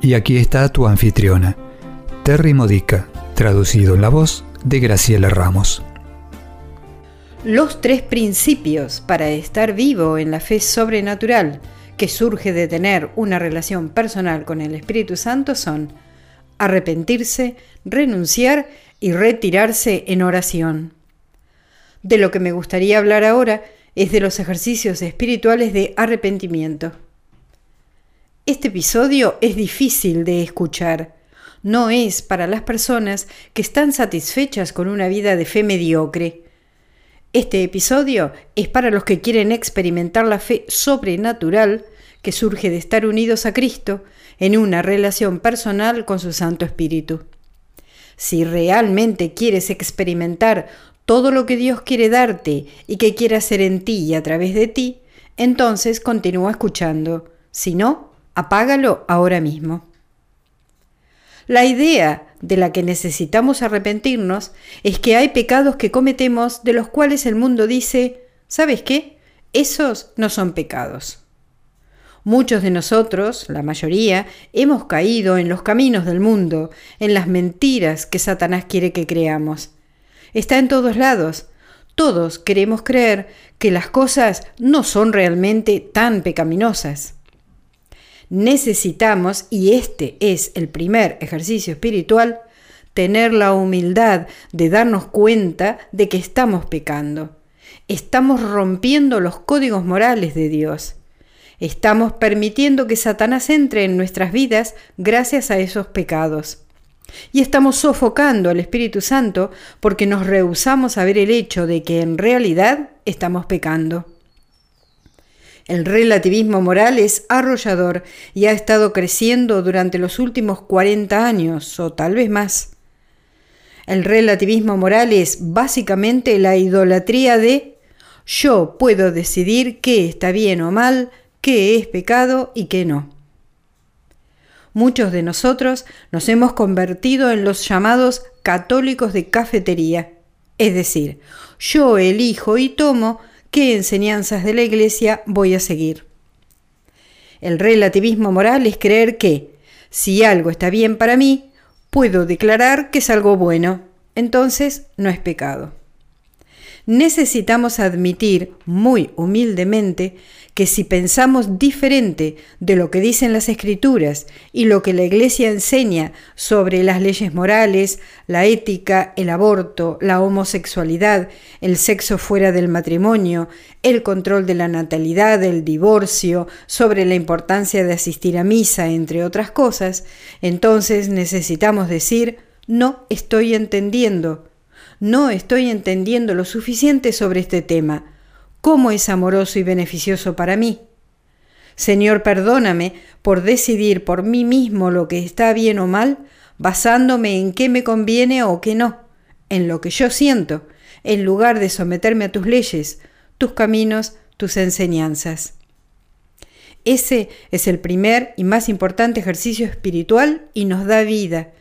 Y aquí está tu anfitriona, Terry Modica, traducido en la voz de Graciela Ramos. Los tres principios para estar vivo en la fe sobrenatural que surge de tener una relación personal con el Espíritu Santo son arrepentirse, renunciar y retirarse en oración. De lo que me gustaría hablar ahora es de los ejercicios espirituales de arrepentimiento. Este episodio es difícil de escuchar. No es para las personas que están satisfechas con una vida de fe mediocre. Este episodio es para los que quieren experimentar la fe sobrenatural que surge de estar unidos a Cristo en una relación personal con su Santo Espíritu. Si realmente quieres experimentar todo lo que Dios quiere darte y que quiere hacer en ti y a través de ti, entonces continúa escuchando. Si no, Apágalo ahora mismo. La idea de la que necesitamos arrepentirnos es que hay pecados que cometemos de los cuales el mundo dice, ¿sabes qué? Esos no son pecados. Muchos de nosotros, la mayoría, hemos caído en los caminos del mundo, en las mentiras que Satanás quiere que creamos. Está en todos lados. Todos queremos creer que las cosas no son realmente tan pecaminosas necesitamos, y este es el primer ejercicio espiritual, tener la humildad de darnos cuenta de que estamos pecando. Estamos rompiendo los códigos morales de Dios. Estamos permitiendo que Satanás entre en nuestras vidas gracias a esos pecados. Y estamos sofocando al Espíritu Santo porque nos rehusamos a ver el hecho de que en realidad estamos pecando. El relativismo moral es arrollador y ha estado creciendo durante los últimos 40 años o tal vez más. El relativismo moral es básicamente la idolatría de yo puedo decidir qué está bien o mal, qué es pecado y qué no. Muchos de nosotros nos hemos convertido en los llamados católicos de cafetería, es decir, yo elijo y tomo qué enseñanzas de la Iglesia voy a seguir. El relativismo moral es creer que, si algo está bien para mí, puedo declarar que es algo bueno, entonces no es pecado necesitamos admitir muy humildemente que si pensamos diferente de lo que dicen las escrituras y lo que la Iglesia enseña sobre las leyes morales, la ética, el aborto, la homosexualidad, el sexo fuera del matrimonio, el control de la natalidad, el divorcio, sobre la importancia de asistir a misa, entre otras cosas, entonces necesitamos decir, no estoy entendiendo, no estoy entendiendo lo suficiente sobre este tema. ¿Cómo es amoroso y beneficioso para mí? Señor, perdóname por decidir por mí mismo lo que está bien o mal, basándome en qué me conviene o qué no, en lo que yo siento, en lugar de someterme a tus leyes, tus caminos, tus enseñanzas. Ese es el primer y más importante ejercicio espiritual y nos da vida,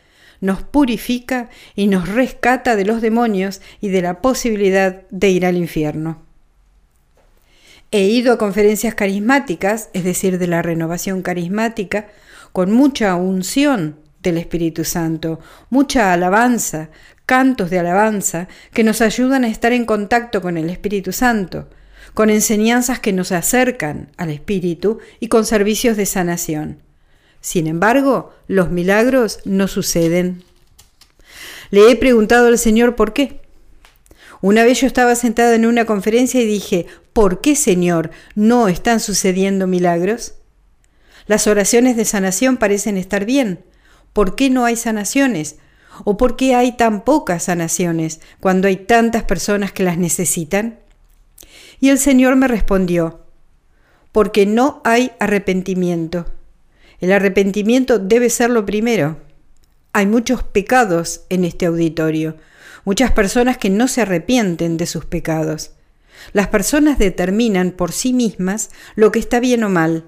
nos purifica y nos rescata de los demonios y de la posibilidad de ir al infierno. He ido a conferencias carismáticas, es decir, de la renovación carismática, con mucha unción del Espíritu Santo, mucha alabanza, cantos de alabanza que nos ayudan a estar en contacto con el Espíritu Santo, con enseñanzas que nos acercan al Espíritu y con servicios de sanación. Sin embargo, los milagros no suceden. Le he preguntado al Señor por qué. Una vez yo estaba sentada en una conferencia y dije, ¿por qué, Señor, no están sucediendo milagros? Las oraciones de sanación parecen estar bien. ¿Por qué no hay sanaciones? ¿O por qué hay tan pocas sanaciones cuando hay tantas personas que las necesitan? Y el Señor me respondió, porque no hay arrepentimiento. El arrepentimiento debe ser lo primero. Hay muchos pecados en este auditorio, muchas personas que no se arrepienten de sus pecados. Las personas determinan por sí mismas lo que está bien o mal.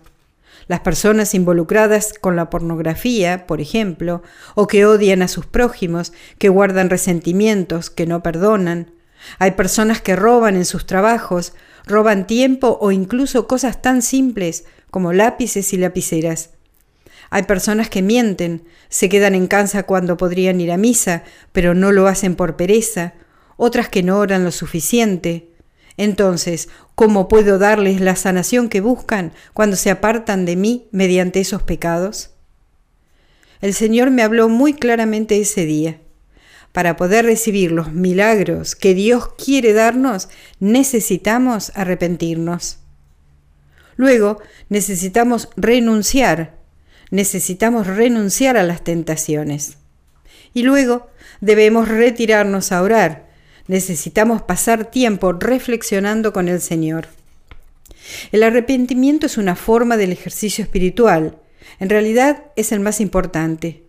Las personas involucradas con la pornografía, por ejemplo, o que odian a sus prójimos, que guardan resentimientos, que no perdonan. Hay personas que roban en sus trabajos, roban tiempo o incluso cosas tan simples como lápices y lapiceras. Hay personas que mienten, se quedan en casa cuando podrían ir a misa, pero no lo hacen por pereza, otras que no oran lo suficiente. Entonces, ¿cómo puedo darles la sanación que buscan cuando se apartan de mí mediante esos pecados? El Señor me habló muy claramente ese día. Para poder recibir los milagros que Dios quiere darnos, necesitamos arrepentirnos. Luego, necesitamos renunciar necesitamos renunciar a las tentaciones. Y luego debemos retirarnos a orar. Necesitamos pasar tiempo reflexionando con el Señor. El arrepentimiento es una forma del ejercicio espiritual. En realidad es el más importante.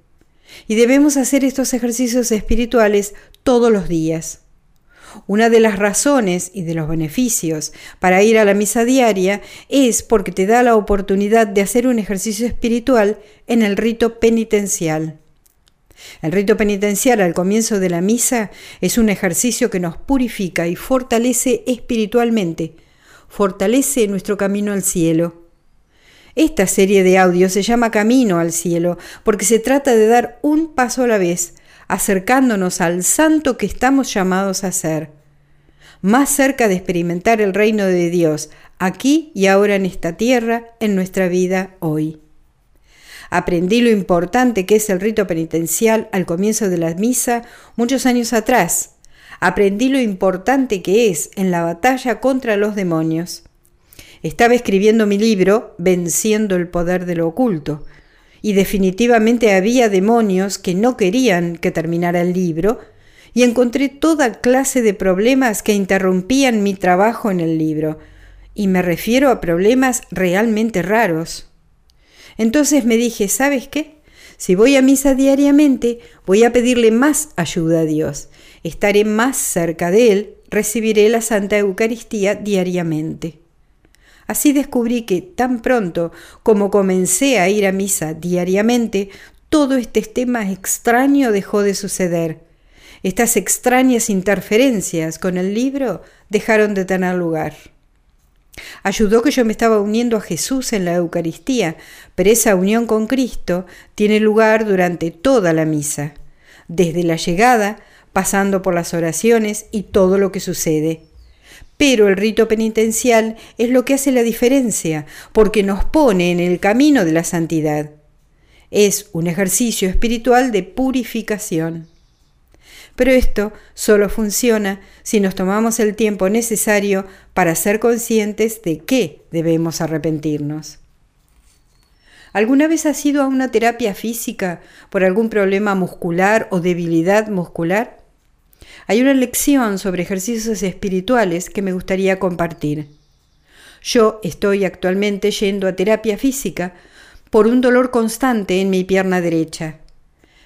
Y debemos hacer estos ejercicios espirituales todos los días. Una de las razones y de los beneficios para ir a la misa diaria es porque te da la oportunidad de hacer un ejercicio espiritual en el rito penitencial. El rito penitencial al comienzo de la misa es un ejercicio que nos purifica y fortalece espiritualmente, fortalece nuestro camino al cielo. Esta serie de audios se llama Camino al Cielo porque se trata de dar un paso a la vez acercándonos al santo que estamos llamados a ser, más cerca de experimentar el reino de Dios, aquí y ahora en esta tierra, en nuestra vida hoy. Aprendí lo importante que es el rito penitencial al comienzo de la misa muchos años atrás. Aprendí lo importante que es en la batalla contra los demonios. Estaba escribiendo mi libro Venciendo el poder de lo oculto, y definitivamente había demonios que no querían que terminara el libro, y encontré toda clase de problemas que interrumpían mi trabajo en el libro, y me refiero a problemas realmente raros. Entonces me dije, ¿sabes qué? Si voy a misa diariamente, voy a pedirle más ayuda a Dios, estaré más cerca de Él, recibiré la Santa Eucaristía diariamente. Así descubrí que tan pronto como comencé a ir a misa diariamente, todo este tema extraño dejó de suceder. Estas extrañas interferencias con el libro dejaron de tener lugar. Ayudó que yo me estaba uniendo a Jesús en la Eucaristía, pero esa unión con Cristo tiene lugar durante toda la misa, desde la llegada, pasando por las oraciones y todo lo que sucede. Pero el rito penitencial es lo que hace la diferencia, porque nos pone en el camino de la santidad. Es un ejercicio espiritual de purificación. Pero esto solo funciona si nos tomamos el tiempo necesario para ser conscientes de qué debemos arrepentirnos. ¿Alguna vez has ido a una terapia física por algún problema muscular o debilidad muscular? Hay una lección sobre ejercicios espirituales que me gustaría compartir. Yo estoy actualmente yendo a terapia física por un dolor constante en mi pierna derecha.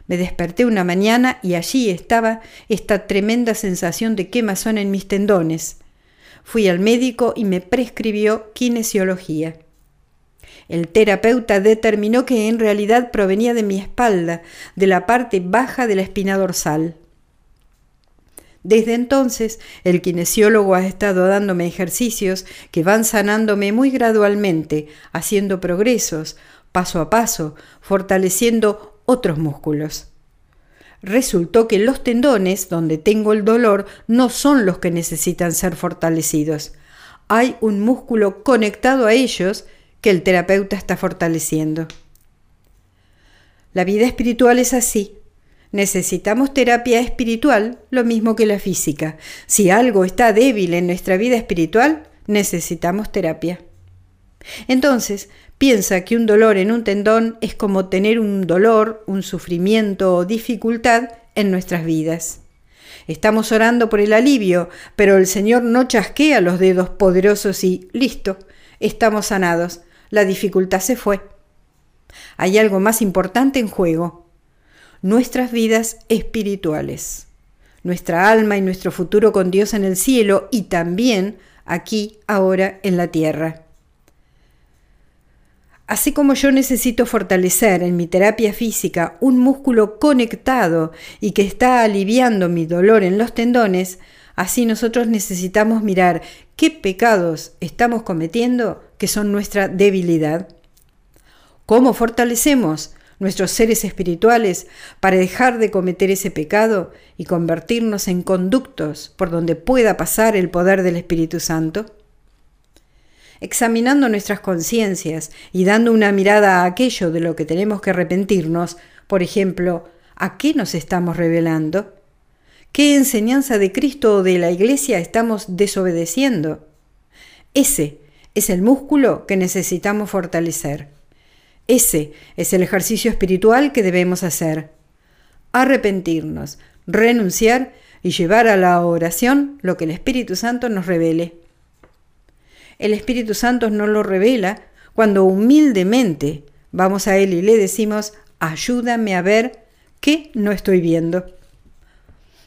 Me desperté una mañana y allí estaba esta tremenda sensación de quemazón en mis tendones. Fui al médico y me prescribió kinesiología. El terapeuta determinó que en realidad provenía de mi espalda, de la parte baja de la espina dorsal. Desde entonces, el kinesiólogo ha estado dándome ejercicios que van sanándome muy gradualmente, haciendo progresos, paso a paso, fortaleciendo otros músculos. Resultó que los tendones, donde tengo el dolor, no son los que necesitan ser fortalecidos. Hay un músculo conectado a ellos que el terapeuta está fortaleciendo. La vida espiritual es así. Necesitamos terapia espiritual lo mismo que la física. Si algo está débil en nuestra vida espiritual, necesitamos terapia. Entonces, piensa que un dolor en un tendón es como tener un dolor, un sufrimiento o dificultad en nuestras vidas. Estamos orando por el alivio, pero el Señor no chasquea los dedos poderosos y listo, estamos sanados, la dificultad se fue. Hay algo más importante en juego, nuestras vidas espirituales, nuestra alma y nuestro futuro con Dios en el cielo y también aquí, ahora, en la tierra. Así como yo necesito fortalecer en mi terapia física un músculo conectado y que está aliviando mi dolor en los tendones, así nosotros necesitamos mirar qué pecados estamos cometiendo que son nuestra debilidad. ¿Cómo fortalecemos nuestros seres espirituales para dejar de cometer ese pecado y convertirnos en conductos por donde pueda pasar el poder del Espíritu Santo? examinando nuestras conciencias y dando una mirada a aquello de lo que tenemos que arrepentirnos, por ejemplo, ¿a qué nos estamos revelando? ¿Qué enseñanza de Cristo o de la Iglesia estamos desobedeciendo? Ese es el músculo que necesitamos fortalecer. Ese es el ejercicio espiritual que debemos hacer. Arrepentirnos, renunciar y llevar a la oración lo que el Espíritu Santo nos revele. El Espíritu Santo nos lo revela cuando humildemente vamos a Él y le decimos, ayúdame a ver qué no estoy viendo.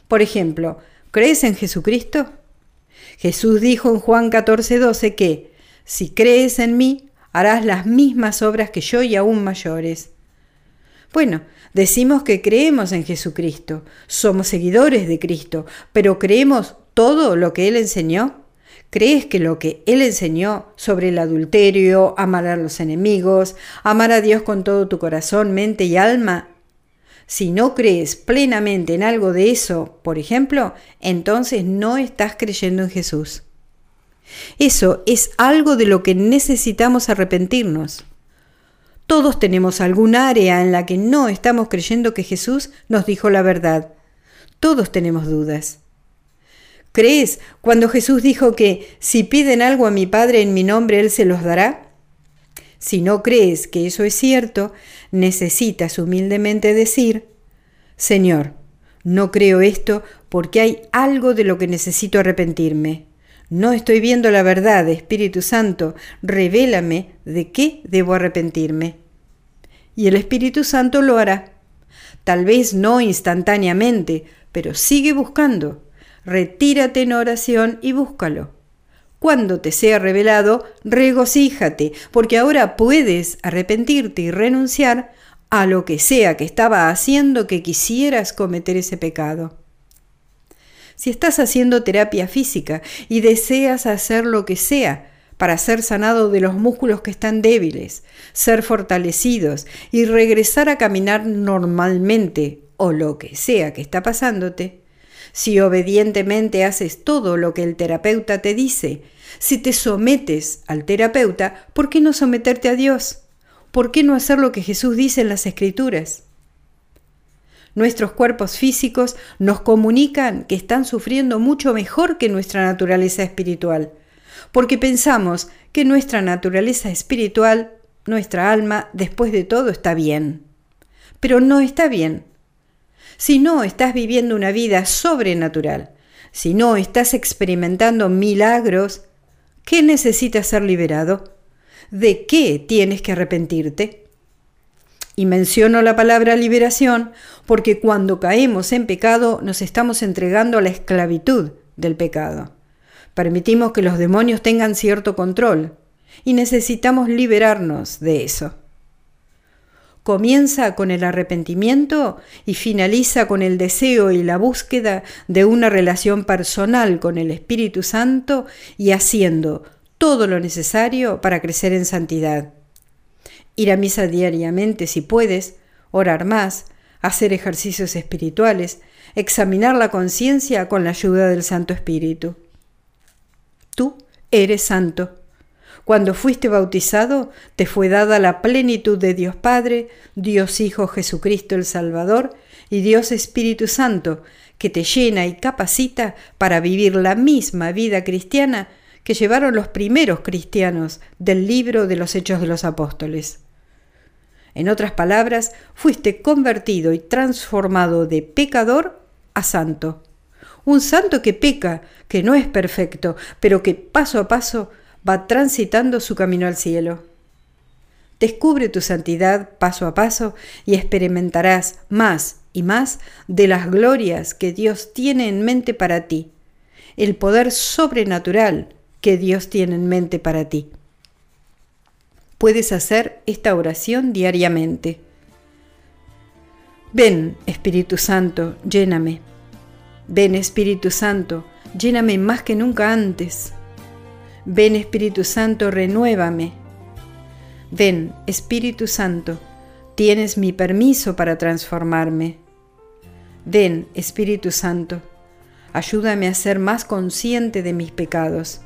Por ejemplo, ¿crees en Jesucristo? Jesús dijo en Juan 14, 12 que, si crees en mí, harás las mismas obras que yo y aún mayores. Bueno, decimos que creemos en Jesucristo, somos seguidores de Cristo, pero ¿creemos todo lo que Él enseñó? ¿Crees que lo que Él enseñó sobre el adulterio, amar a los enemigos, amar a Dios con todo tu corazón, mente y alma, si no crees plenamente en algo de eso, por ejemplo, entonces no estás creyendo en Jesús. Eso es algo de lo que necesitamos arrepentirnos. Todos tenemos algún área en la que no estamos creyendo que Jesús nos dijo la verdad. Todos tenemos dudas. ¿Crees cuando Jesús dijo que si piden algo a mi Padre en mi nombre, Él se los dará? Si no crees que eso es cierto, necesitas humildemente decir, Señor, no creo esto porque hay algo de lo que necesito arrepentirme. No estoy viendo la verdad, Espíritu Santo, revélame de qué debo arrepentirme. Y el Espíritu Santo lo hará. Tal vez no instantáneamente, pero sigue buscando retírate en oración y búscalo. Cuando te sea revelado, regocíjate, porque ahora puedes arrepentirte y renunciar a lo que sea que estaba haciendo que quisieras cometer ese pecado. Si estás haciendo terapia física y deseas hacer lo que sea para ser sanado de los músculos que están débiles, ser fortalecidos y regresar a caminar normalmente o lo que sea que está pasándote, si obedientemente haces todo lo que el terapeuta te dice, si te sometes al terapeuta, ¿por qué no someterte a Dios? ¿Por qué no hacer lo que Jesús dice en las Escrituras? Nuestros cuerpos físicos nos comunican que están sufriendo mucho mejor que nuestra naturaleza espiritual, porque pensamos que nuestra naturaleza espiritual, nuestra alma, después de todo, está bien. Pero no está bien si no estás viviendo una vida sobrenatural, si no estás experimentando milagros, ¿qué necesitas ser liberado? ¿De qué tienes que arrepentirte? Y menciono la palabra liberación porque cuando caemos en pecado nos estamos entregando a la esclavitud del pecado. Permitimos que los demonios tengan cierto control y necesitamos liberarnos de eso comienza con el arrepentimiento y finaliza con el deseo y la búsqueda de una relación personal con el Espíritu Santo y haciendo todo lo necesario para crecer en santidad. Ir a misa diariamente si puedes, orar más, hacer ejercicios espirituales, examinar la conciencia con la ayuda del Santo Espíritu. Tú eres santo cuando fuiste bautizado, te fue dada la plenitud de Dios Padre, Dios Hijo Jesucristo el Salvador y Dios Espíritu Santo, que te llena y capacita para vivir la misma vida cristiana que llevaron los primeros cristianos del libro de los Hechos de los Apóstoles. En otras palabras, fuiste convertido y transformado de pecador a santo. Un santo que peca, que no es perfecto, pero que paso a paso va transitando su camino al cielo. Descubre tu santidad paso a paso y experimentarás más y más de las glorias que Dios tiene en mente para ti, el poder sobrenatural que Dios tiene en mente para ti. Puedes hacer esta oración diariamente. Ven, Espíritu Santo, lléname. Ven, Espíritu Santo, lléname más que nunca antes. Ven, Espíritu Santo, renuévame. Ven, Espíritu Santo, tienes mi permiso para transformarme. Ven, Espíritu Santo, ayúdame a ser más consciente de mis pecados.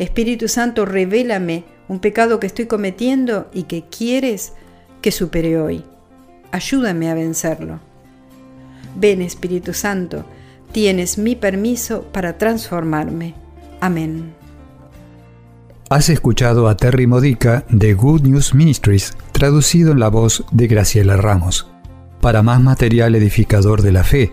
Espíritu Santo, revélame un pecado que estoy cometiendo y que quieres que supere hoy. Ayúdame a vencerlo. Ven, Espíritu Santo, tienes mi permiso para transformarme. Amén. Has escuchado a Terry Modica de Good News Ministries, traducido en la voz de Graciela Ramos. Para más material edificador de la fe